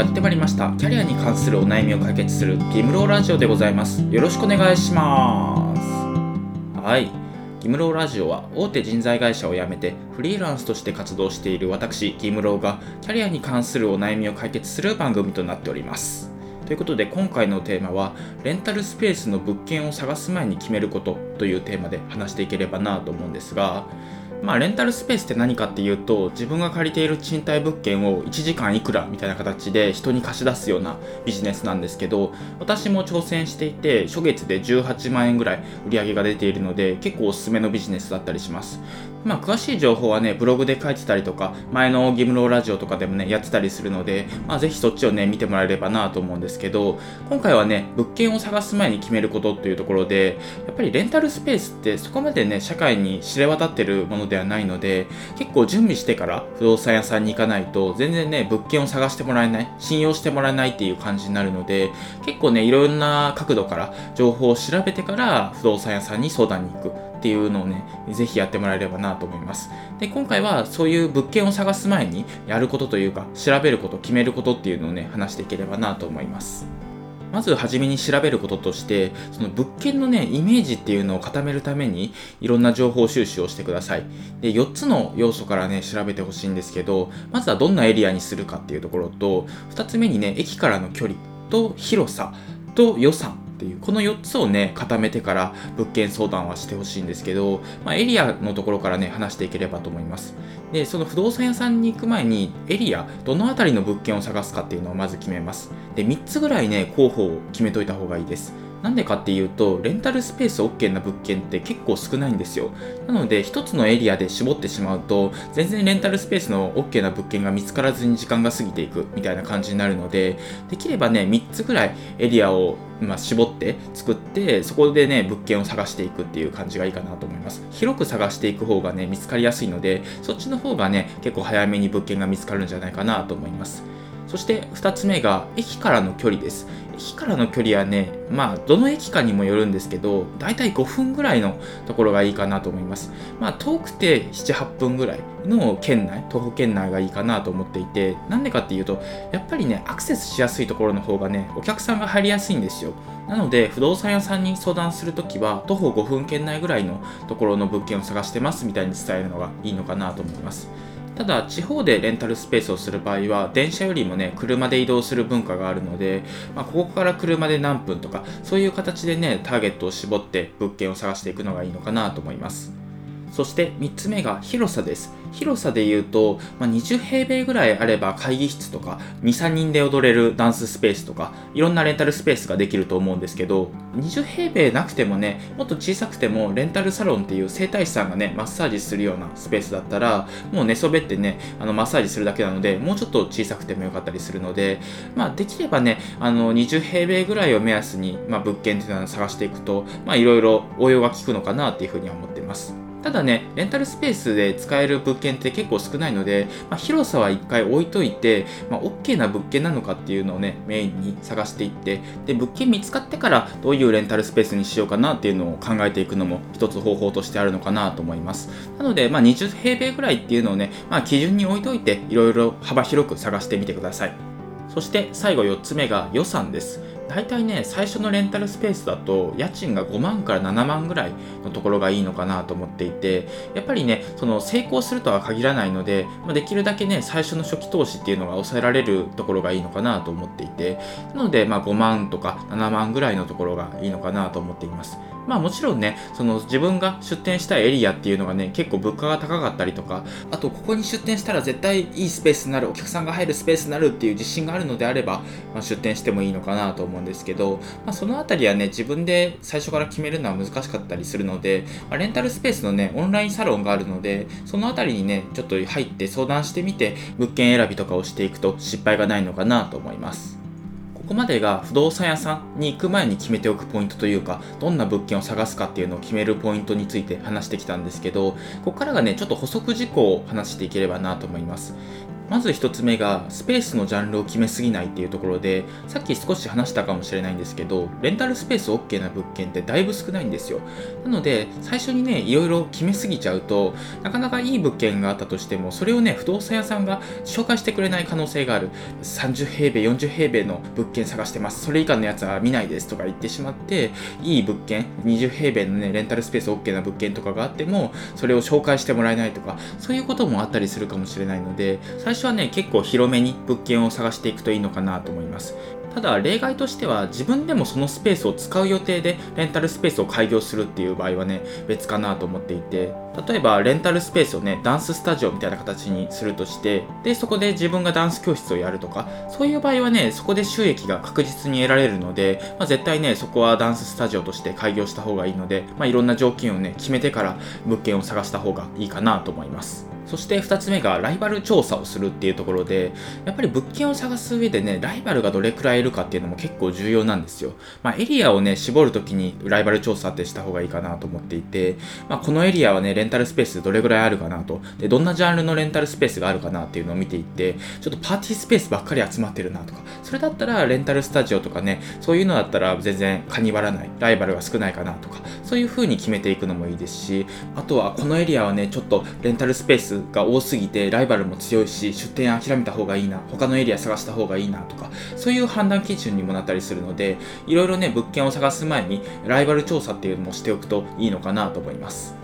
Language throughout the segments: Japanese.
やってまいりました。キャリアに関するお悩みを解決するギムローラジオでございます。よろしくお願いします。はい。ギムローラジオは大手人材会社を辞めてフリーランスとして活動している私ギムローがキャリアに関するお悩みを解決する番組となっております。ということで今回のテーマはレンタルスペースの物件を探す前に決めることというテーマで話していければなと思うんですがまあ、レンタルスペースって何かっていうと自分が借りている賃貸物件を1時間いくらみたいな形で人に貸し出すようなビジネスなんですけど私も挑戦していて初月で18万円ぐらい売り上げが出ているので結構おすすめのビジネスだったりします。まあ、詳しい情報はね、ブログで書いてたりとか、前のギムローラジオとかでもね、やってたりするので、まあ、ぜひそっちをね、見てもらえればなと思うんですけど、今回はね、物件を探す前に決めることというところで、やっぱりレンタルスペースってそこまでね、社会に知れ渡ってるものではないので、結構準備してから不動産屋さんに行かないと、全然ね、物件を探してもらえない、信用してもらえないっていう感じになるので、結構ね、いろんな角度から情報を調べてから不動産屋さんに相談に行く。っていうのをね、ぜひやってもらえればなと思います。で、今回はそういう物件を探す前にやることというか、調べること、決めることっていうのをね、話していければなと思います。まず初めに調べることとして、その物件のね、イメージっていうのを固めるために、いろんな情報収集をしてください。で、4つの要素からね、調べてほしいんですけど、まずはどんなエリアにするかっていうところと、2つ目にね、駅からの距離と広さと予算っていうこの4つをね固めてから物件相談はしてほしいんですけど、まあ、エリアのところからね話していければと思います。でその不動産屋さんに行く前にエリアどの辺りの物件を探すかっていうのをまず決めます。で3つぐらいね候補を決めといた方がいいです。なんでかっていうと、レンタルスペース OK な物件って結構少ないんですよ。なので、一つのエリアで絞ってしまうと、全然レンタルスペースの OK な物件が見つからずに時間が過ぎていくみたいな感じになるので、できればね、3つぐらいエリアをまあ、絞って作ってそこでね物件を探していくっていう感じがいいかなと思います広く探していく方がね見つかりやすいのでそっちの方がね結構早めに物件が見つかるんじゃないかなと思いますそして2つ目が駅からの距離です駅からの距離はね、まあ、どの駅かにもよるんですけど、だいたい5分ぐらいのところがいいかなと思います。まあ、遠くて7、8分ぐらいの県内、徒歩圏内がいいかなと思っていて、なんでかっていうと、やっぱりね、アクセスしやすいところの方がね、お客さんが入りやすいんですよ。なので、不動産屋さんに相談するときは、徒歩5分圏内ぐらいのところの物件を探してますみたいに伝えるのがいいのかなと思います。ただ地方でレンタルスペースをする場合は電車よりもね車で移動する文化があるので、まあ、ここから車で何分とかそういう形でねターゲットを絞って物件を探していくのがいいのかなと思います。そして3つ目が広さです広さで言うと、まあ、20平米ぐらいあれば会議室とか2、3人で踊れるダンススペースとかいろんなレンタルスペースができると思うんですけど20平米なくてもねもっと小さくてもレンタルサロンっていう整体師さんがねマッサージするようなスペースだったらもう寝そべってねあのマッサージするだけなのでもうちょっと小さくてもよかったりするので、まあ、できればねあの20平米ぐらいを目安に、まあ、物件っていうのを探していくといろいろ応用が効くのかなっていうふうには思ってます。ただね、レンタルスペースで使える物件って結構少ないので、まあ、広さは一回置いといて、まあ、OK な物件なのかっていうのをね、メインに探していって、で、物件見つかってからどういうレンタルスペースにしようかなっていうのを考えていくのも一つ方法としてあるのかなと思います。なので、まあ、20平米ぐらいっていうのをね、まあ、基準に置いといて、いろいろ幅広く探してみてください。そして最後4つ目が予算です。大体ね、最初のレンタルスペースだと、家賃が5万から7万ぐらいのところがいいのかなと思っていて、やっぱりね、その成功するとは限らないので、まあ、できるだけね、最初の初期投資っていうのが抑えられるところがいいのかなと思っていて、なので、まあ、5万とか7万ぐらいのところがいいのかなと思っています。まあもちろんね、その自分が出店したいエリアっていうのがね、結構物価が高かったりとか、あとここに出店したら絶対いいスペースになる、お客さんが入るスペースになるっていう自信があるのであれば、まあ、出店してもいいのかなと思いますうんですけど、まあ、そのあたりはね、自分で最初から決めるのは難しかったりするので、まあ、レンタルスペースのね、オンラインサロンがあるので、そのあたりにね、ちょっと入って相談してみて、物件選びとかをしていくと失敗がないのかなと思います。ここまでが不動産屋さんに行く前に決めておくポイントというか、どんな物件を探すかっていうのを決めるポイントについて話してきたんですけど、ここからがね、ちょっと補足事項を話していければなと思います。まず1つ目がスペースのジャンルを決めすぎないっていうところでさっき少し話したかもしれないんですけどレンタルスペース OK な物件ってだいぶ少ないんですよ。なので最初にねいろいろ決めすぎちゃうとなかなかいい物件があったとしてもそれをね不動産屋さんが紹介してくれない可能性がある。30平米40平米の物件探してます。それ以下のやつは見ないですとか言ってしまっていい物件20平米のねレンタルスペース OK な物件とかがあってもそれを紹介してもらえないとかそういうこともあったりするかもしれないので最初はね結構広めに物件を探していくといいのかなと思います。ただ例外としては自分でもそのスペースを使う予定でレンタルスペースを開業するっていう場合はね別かなと思っていて例えばレンタルスペースをねダンススタジオみたいな形にするとしてでそこで自分がダンス教室をやるとかそういう場合はねそこで収益が確実に得られるので、まあ、絶対ねそこはダンススタジオとして開業した方がいいので、まあ、いろんな条件をね決めてから物件を探した方がいいかなと思います。そして2つ目がライバル調査をするっていうところで、やっぱり物件を探す上でね、ライバルがどれくらいいるかっていうのも結構重要なんですよ。まあ、エリアをね、絞るときにライバル調査ってした方がいいかなと思っていて、まあ、このエリアはね、レンタルスペースどれくらいあるかなと、で、どんなジャンルのレンタルスペースがあるかなっていうのを見ていって、ちょっとパーティースペースばっかり集まってるなとか、それだったらレンタルスタジオとかね、そういうのだったら全然カニバらない、ライバルが少ないかなとか、そういう風に決めていくのもいいですし、あとはこのエリアはね、ちょっとレンタルスペースが多すぎて、ライバルも強いし出店諦めた方がいいな他のエリア探した方がいいなとかそういう判断基準にもなったりするのでいろいろね物件を探す前にライバル調査っていうのもしておくといいのかなと思います。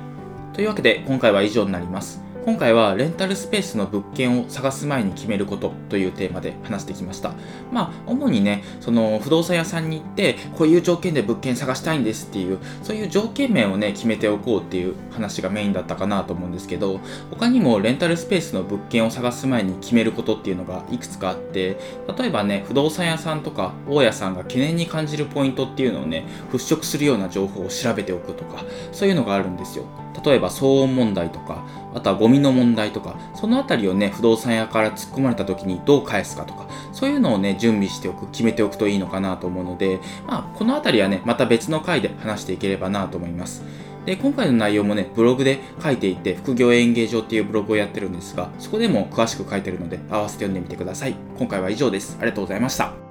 というわけで今回は以上になります。今回はレンタルスペースの物件を探す前に決めることというテーマで話してきました。まあ、主にね、その不動産屋さんに行って、こういう条件で物件探したいんですっていう、そういう条件面をね、決めておこうっていう話がメインだったかなと思うんですけど、他にもレンタルスペースの物件を探す前に決めることっていうのがいくつかあって、例えばね、不動産屋さんとか大家さんが懸念に感じるポイントっていうのをね、払拭するような情報を調べておくとか、そういうのがあるんですよ。例えば騒音問題とか、あとはゴミの問題とか、そのあたりをね、不動産屋から突っ込まれた時にどう返すかとか、そういうのをね、準備しておく、決めておくといいのかなと思うので、まあ、このあたりはね、また別の回で話していければなと思います。で、今回の内容もね、ブログで書いていて、副業演芸場っていうブログをやってるんですが、そこでも詳しく書いてるので、合わせて読んでみてください。今回は以上です。ありがとうございました。